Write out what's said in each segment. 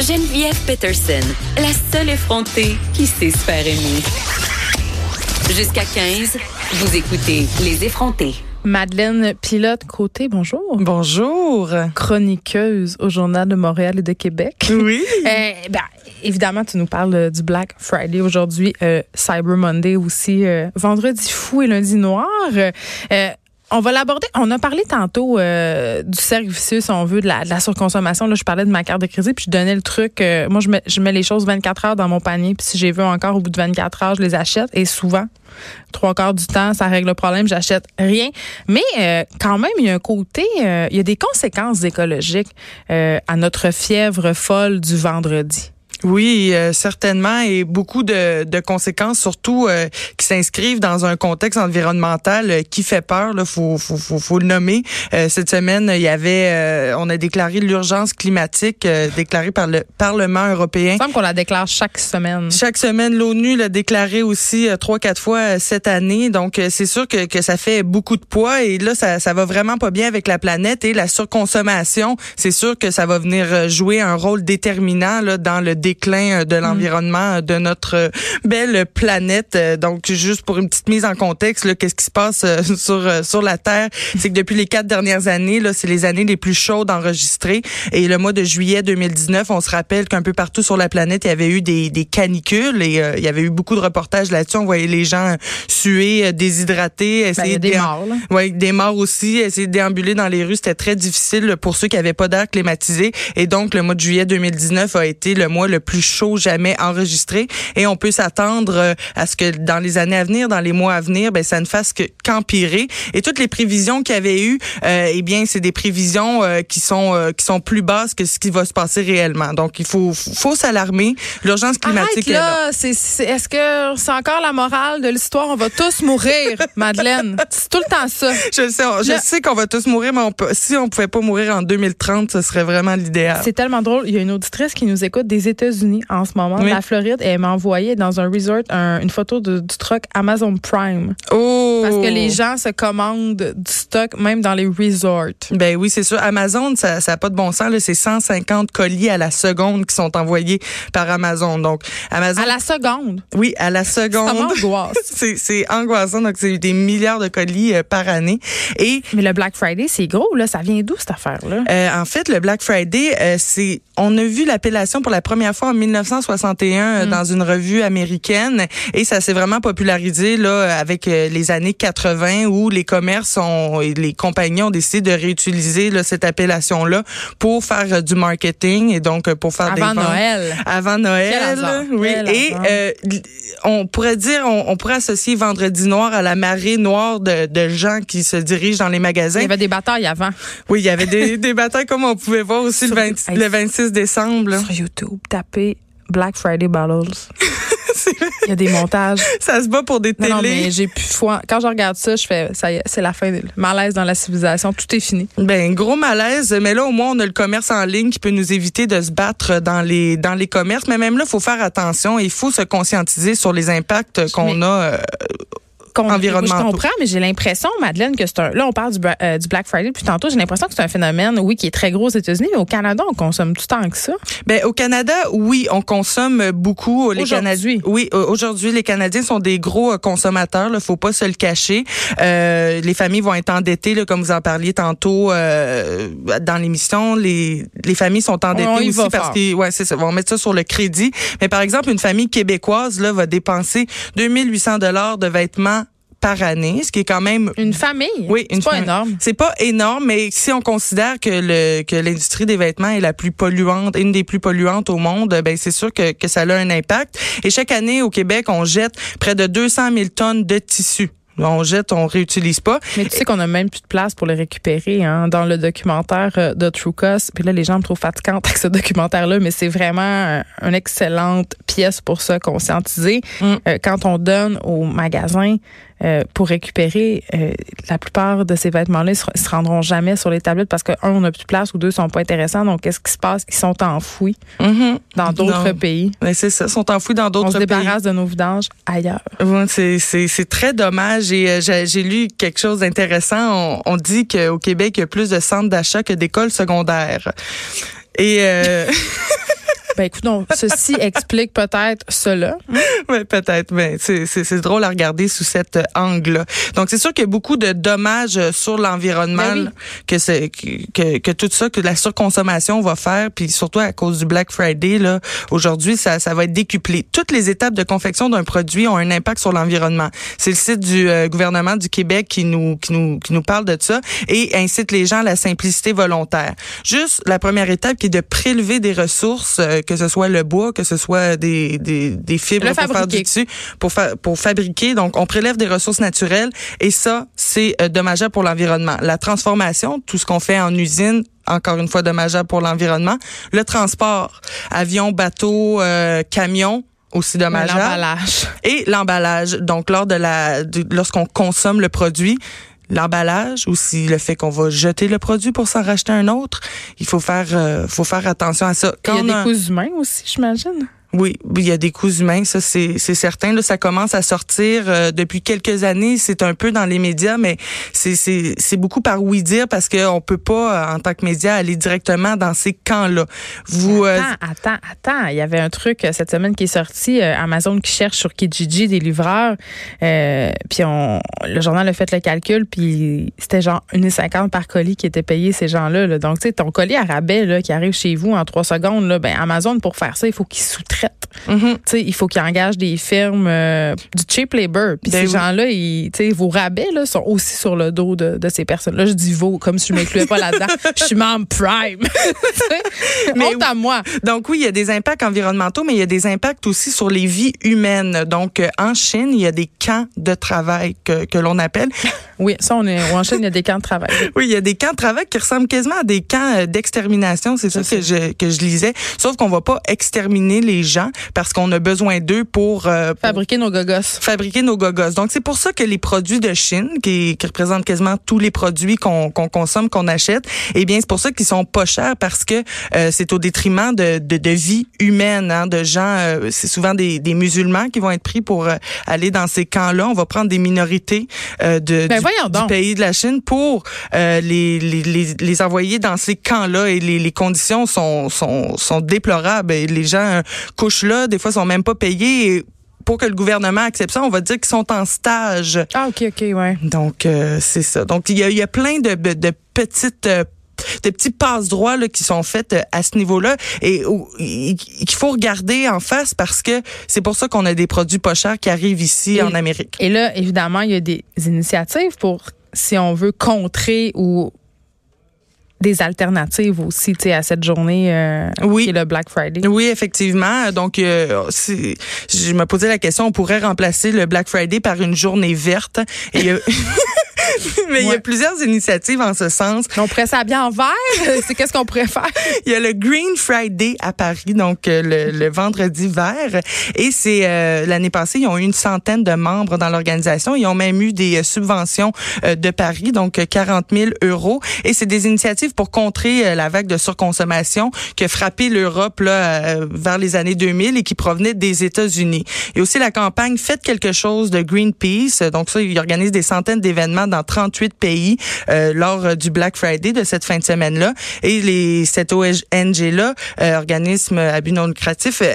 Geneviève Peterson, la seule effrontée qui sait se faire aimer. Jusqu'à 15, vous écoutez Les effrontés. Madeleine Pilote Côté, bonjour. Bonjour. Chroniqueuse au Journal de Montréal et de Québec. Oui. Euh, ben, évidemment, tu nous parles euh, du Black Friday aujourd'hui, euh, Cyber Monday aussi, euh, vendredi fou et lundi noir. On va l'aborder. On a parlé tantôt euh, du cercle vicieux, si on veut, de la, surconsommation. Là, je parlais de ma carte de crédit, puis je donnais le truc. euh, moi, je mets, les choses 24 heures dans mon panier, puis si j'ai vu encore au bout de 24 heures, je les achète. Et souvent, trois quarts du temps, ça règle le problème, j'achète rien. Mais euh, quand même, il y a un côté, il y a des conséquences écologiques à notre fièvre folle du vendredi. Oui, euh, certainement, et beaucoup de, de conséquences, surtout euh, qui s'inscrivent dans un contexte environnemental euh, qui fait peur. Là, faut, faut, faut, faut le nommer. Euh, cette semaine, il y avait, euh, on a déclaré l'urgence climatique euh, déclarée par le Parlement européen. Il semble qu'on la déclare chaque semaine. Chaque semaine, l'ONU l'a déclaré aussi trois, quatre fois cette année. Donc, euh, c'est sûr que, que ça fait beaucoup de poids et là, ça, ça va vraiment pas bien avec la planète et la surconsommation. C'est sûr que ça va venir jouer un rôle déterminant là, dans le déclin euh, de l'environnement euh, de notre euh, belle planète. Donc, juste pour une petite mise en contexte, là, qu'est-ce qui se passe sur sur la Terre, c'est que depuis les quatre dernières années, là, c'est les années les plus chaudes enregistrées. Et le mois de juillet 2019, on se rappelle qu'un peu partout sur la planète, il y avait eu des, des canicules et euh, il y avait eu beaucoup de reportages là-dessus. On voyait les gens suer, déshydratés, Ben, essayer a des de morts. Là. oui, des morts aussi. Essayer de déambuler dans les rues, c'était très difficile pour ceux qui avaient pas d'air climatisé. Et donc, le mois de juillet 2019 a été le mois le plus chaud jamais enregistré. Et on peut s'attendre euh, à ce que dans les années à venir, dans les mois à venir, ben ça ne fasse que qu'empirer. Et toutes les prévisions qu'il y avait eu, euh, eh bien, c'est des prévisions euh, qui sont euh, qui sont plus basses que ce qui va se passer réellement. Donc, il faut faut s'alarmer. L'urgence climatique Arrête est là. là, c'est, c'est- est-ce que c'est encore la morale de l'histoire? On va tous mourir, Madeleine. C'est tout le temps ça. Je sais, je Le- sais qu'on va tous mourir, mais on peut, si on pouvait pas mourir en 2030, ce serait vraiment l'idéal. C'est tellement drôle. Il y a une auditrice qui nous écoute des États-Unis en ce moment, Oui. la Floride, et elle m'a envoyé dans un resort un- une photo de- du truck Amazon Prime. Oh! Parce que les gens se commandent du stock même dans les resorts. Ben oui, c'est sûr. Amazon, ça ça a pas de bon sens. C'est 150 colis à la seconde qui sont envoyés par Amazon. Donc, Amazon... À la seconde? Oui, à la seconde. C'est c'est angoissant. Donc, c'est des milliards de colis euh, par année. Et Mais le Black Friday, c'est gros, là. Ça vient d'où, cette affaire-là? Euh, en fait, le Black Friday, euh, c'est on a vu l'appellation pour la première fois en 1961 euh, Mm. dans une revue américaine et ça s'est vraiment popularisé là avec euh, les années 80 où les commerces ont et les compagnies ont décidé de réutiliser là, cette appellation là pour faire euh, du marketing et donc euh, pour faire des Avant. Noël. Avant Noël, oui. quel Et euh, on pourrait dire, on, on pourrait associer Vendredi Noir à la marée noire de, de gens qui se dirigent dans les magasins. Il y avait des batailles avant. Oui, il y avait des, des batailles comme on pouvait voir aussi le, Sur- 20 Hey. le 26 décembre. là. Sur YouTube, Black Friday Battles. Il y a des montages. Ça se bat pour des télés. non, mais j'ai plus foi. Quand je regarde ça, je fais, ça c'est la fin. Malaise dans la civilisation. Tout est fini. Ben gros malaise, mais là au moins on a le commerce en ligne qui peut nous éviter de se battre dans les dans les commerces, mais même là il faut faire attention, il faut se conscientiser sur les impacts qu'on a euh, Qu'on- Environnementaux. Je comprends, mais j'ai l'impression, Madeleine, que c'est un. Là, on parle du, euh, du Black Friday depuis tantôt. J'ai l'impression que c'est un phénomène, oui, qui est très gros aux États-Unis, mais au Canada, on consomme tout tant que ça. Ben au Canada, oui, on consomme beaucoup. Les Aujourd'hui. Canadiens, oui, aujourd'hui les Canadiens sont des gros euh, consommateurs. Là, faut pas se le cacher. Euh, les familles vont être endettées, là, comme vous en parliez tantôt euh, dans l'émission. Les les familles sont endettées On aussi parce fort. qu'ils ouais, c'est ça, vont mettre ça sur le crédit. Mais par exemple, une famille québécoise là va dépenser 2800 dollars de vêtements par année, ce qui est quand même Une famille? oui, une pas famille. énorme. C'est pas énorme, mais si on considère que le que l'industrie des vêtements est la plus polluante, une des plus polluantes au monde, ben c'est sûr que que ça a un impact. Et chaque année au Québec, on jette près de 200 000 tonnes de tissus. On jette, on réutilise pas. Mais tu sais qu'on a même plus de place pour les récupérer hein, dans le documentaire euh, de True Cost. Puis là, les gens me trouvent fatigante avec ce documentaire-là, mais c'est vraiment euh, une excellente pour se conscientiser. Mm. Euh, quand on donne au magasin euh, pour récupérer, euh, la plupart de ces vêtements-là, ils se, ils se rendront jamais sur les tablettes parce que, un, on n'a plus de place ou deux, ils sont pas intéressants. Donc, qu'est-ce qui se passe? Ils sont enfouis Mhm. dans d'autres pays. Mais c'est ça, sont enfouis dans On d'autres se pays. débarrasse de nos vidanges ailleurs. C'est très dommage et j'ai j'ai lu quelque chose d'intéressant. On, on dit qu'au Québec il y a plus de centres d'achat que d'écoles secondaires. Et euh, Ben écoute, donc, ceci explique peut-être cela. Oui, peut-être. Mais c'est, c'est, c'est drôle à regarder sous cet angle-là. Donc, c'est sûr qu'il y a beaucoup de dommages sur l'environnement Ben oui. que, c'est, que, que tout ça, que la surconsommation va faire, puis surtout à cause du Black Friday, là, aujourd'hui, ça, ça va être décuplé. Toutes les étapes de confection d'un produit ont un impact sur l'environnement. C'est le site du euh, gouvernement du Québec qui nous, qui nous, qui nous parle de ça et incite les gens à la simplicité volontaire. Juste la première étape qui est de prélever des ressources, euh, que ce soit le bois, que ce soit des, des, des fibres Le pour faire fabriquer. du tissu, pour, fa- pour fabriquer. Donc, on prélève des ressources naturelles et ça, c'est euh, dommageable pour l'environnement. La transformation, tout ce qu'on fait en usine, encore une fois dommageable pour l'environnement. Le transport, avion, bateau, euh, camion, aussi dommageable L'emballage. et l'emballage. Donc lors de la lorsqu'on consomme le produit, l'emballage aussi le fait qu'on va jeter le produit pour s'en racheter un autre, il faut faire euh, faut faire attention à ça. Il y a on des a- coûts humains aussi, j'imagine. Oui, il y a des coûts humains, ça c'est certain. Là, ça commence à sortir euh, depuis quelques années. C'est un peu dans les médias, mais c'est beaucoup par oui dire parce que on peut pas euh, en tant que média aller directement dans ces camps-là. Vous euh, Attends, attends, attends. Il y avait un truc euh, cette semaine qui est sorti. euh, Amazon qui cherche sur Kijiji des livreurs. Euh, puis on, le journal a fait le calcul, puis c'était genre 1,50 par colis qui était payé ces gens-là. là. Donc, tu sais, ton colis à rabais là, qui arrive chez vous en trois secondes, là, ben Amazon, pour faire ça, il faut qu'il sous-traite. Tu sais, il faut qu'il engage des firmes euh, du cheap labor. Puis Ben ces oui. gens-là, ils, vos rabais là, sont aussi sur le dos de, de ces personnes-là. Je dis vos, comme si je m'incluais pas là-dedans. Je suis membre Prime. Mais Honte à moi. Donc oui, il y a des impacts environnementaux, mais il y a des impacts aussi sur les vies humaines. Donc euh, en Chine, il y a des camps de travail que, que l'on appelle. Oui, ça, on est en Chine, il y a des camps de travail. Oui, il y a des camps de travail qui ressemblent quasiment à des camps euh, d'extermination. C'est ça, que je que je lisais. Sauf qu'on va pas exterminer les gens parce qu'on a besoin d'eux pour, euh, pour Fabriquer nos gogos. fabriquer nos gogos. Donc c'est pour ça que les produits de Chine, qui, qui représentent quasiment tous les produits qu'on consomme, qu'on achète, eh bien c'est pour ça qu'ils sont pas chers parce que euh, c'est au détriment de, de, de vie humaine, hein, de gens. euh, c'est souvent des, des musulmans qui vont être pris pour aller dans ces camps-là. On va prendre des minorités de, Ben, du, pays de la Chine pour les, les, les, les envoyer dans ces camps-là et les, les conditions sont, sont, sont déplorables. Et les gens euh, couchent là, des fois sont même pas payés. Et pour que le gouvernement accepte ça, on va dire qu'ils sont en stage. Ah, OK, OK, ouais. Donc, euh, c'est ça. Donc, il y a, y a plein de, de, de petites... euh, de petits passe-droits là, qui sont faits euh, à ce niveau-là et qu'il faut regarder en face parce que c'est pour ça qu'on a des produits pas chers qui arrivent ici Et- en Amérique. Et là, évidemment, il y a des initiatives pour, si on veut, contrer ou des alternatives aussi, à cette journée euh, Oui. qui est le Black Friday. Oui, effectivement. Donc, euh, c'est- je me posais la question, on pourrait remplacer le Black Friday par une journée verte. Et a- Mais il y a plusieurs initiatives en ce sens. On pourrait s'habiller en vert. C'est qu'est-ce qu'on pourrait faire? Il y a le Green Friday à Paris, donc euh, le, le vendredi vert. Et c'est euh, l'année passée, ils ont eu une centaine de membres dans l'organisation. Ils ont même eu des euh, subventions euh, de Paris, donc euh, 40 000 euros. Et c'est des initiatives pour contrer euh, la vague de surconsommation qui a frappé l'Europe là vers les années 2000 et qui provenait des États-Unis. Et aussi la campagne Faites quelque chose de Greenpeace. Donc ça, ils organisent des centaines d'événements dans 38 pays euh, lors euh, du Black Friday de cette fin de semaine-là. Et les, cette ONG-là, euh, organisme à but non lucratif, euh,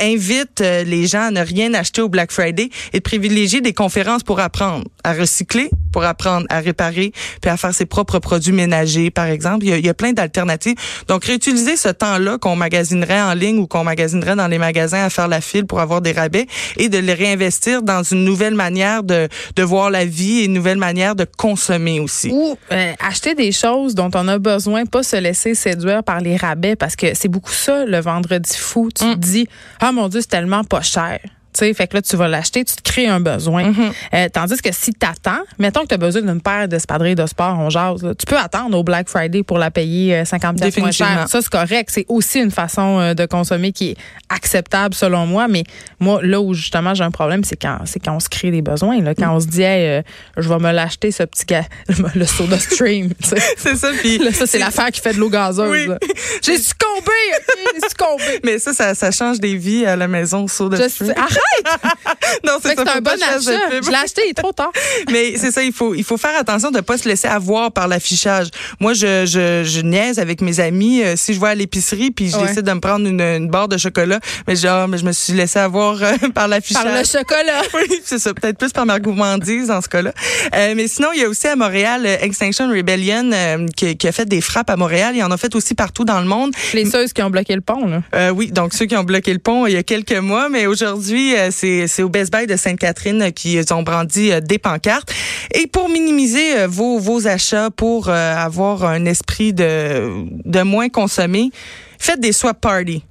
invite euh, les gens à ne rien acheter au Black Friday et de privilégier des conférences pour apprendre à recycler, pour apprendre à réparer, puis à faire ses propres produits ménagers, par exemple. Il y a, il y a plein d'alternatives. Donc, réutiliser ce temps-là qu'on magasinerait en ligne ou qu'on magasinerait dans les magasins à faire la file pour avoir des rabais et de les réinvestir dans une nouvelle manière de, de voir la vie et une nouvelle manière de consommer aussi. Ou euh, acheter des choses dont on a besoin, pas se laisser séduire par les rabais, parce que c'est beaucoup ça, le vendredi fou. Tu te dis, ah mon Dieu, c'est tellement pas cher. Tu sais, fait que là, tu vas l'acheter, tu te crées un besoin. Euh, tandis que si tu attends, mettons que tu as besoin d'une paire d'espadrilles de sport, on jase, là, tu peux attendre au Black Friday pour la payer euh, 50 pièces moins cher. Ça, c'est correct. C'est aussi une façon euh, de consommer qui est acceptable selon moi, mais moi, là où justement j'ai un problème, c'est quand c'est quand on se crée des besoins. Là, quand on se dit euh, je vais me l'acheter ce petit gars, le soda stream. c'est ça. Puis là, ça, c'est l'affaire qui fait de l'eau gazeuse. J'ai succombé, j'ai succombé. Mais ça, ça, ça, change des vies à la maison, soda stream. Arrête! non, c'est ça. C'est un bon achat. Je l'ai acheté, il est trop tard. mais c'est ça, il faut, il faut faire attention de ne pas se laisser avoir par l'affichage. Moi, je, je, je niaise avec mes amis. Euh, si je vais à l'épicerie puis je décide de me prendre une, une barre de chocolat, mais genre, mais je me suis laissé avoir euh, par l'affichage. Par le chocolat. oui, c'est ça. Peut-être plus par ma gourmandise dans ce cas-là. Euh, mais sinon, il y a aussi à Montréal Extinction Rebellion qui, qui, a fait des frappes à Montréal. Il en a fait aussi partout dans le monde. Les ceux qui ont bloqué le pont, là. oui, donc ceux qui ont bloqué le pont il y a quelques mois, mais aujourd'hui, c'est, c'est au Best Buy de Sainte-Catherine qui ont brandi des pancartes. Et pour minimiser vos, vos achats, pour avoir un esprit de, de moins consommer, faites des swap parties.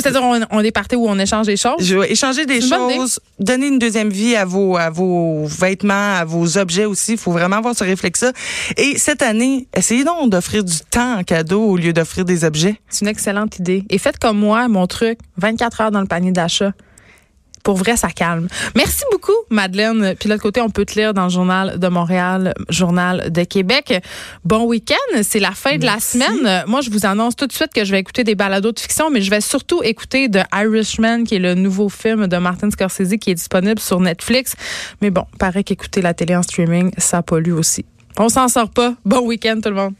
C'est-à-dire, on, on est parti où on échange des choses? Je échanger des choses, donner une deuxième vie à vos, à vos vêtements, à vos objets aussi. Il faut vraiment avoir ce réflexe-là. Et cette année, essayez donc d'offrir du temps en cadeau au lieu d'offrir des objets. C'est une excellente idée. Et faites comme moi, mon truc, 24 heures dans le panier d'achat pour vrai, ça calme. Merci beaucoup, Madeleine. Puis de l'autre côté, on peut te lire dans le Journal de Montréal, Journal de Québec. Bon week-end. C'est la fin de la semaine. Moi, je vous annonce tout de suite que je vais écouter des balados de fiction, mais je vais surtout écouter The Irishman, qui est le nouveau film de Martin Scorsese qui est disponible sur Netflix. Mais bon, paraît qu'écouter la télé en streaming, ça pollue aussi. On s'en sort pas. Bon week-end, tout le monde.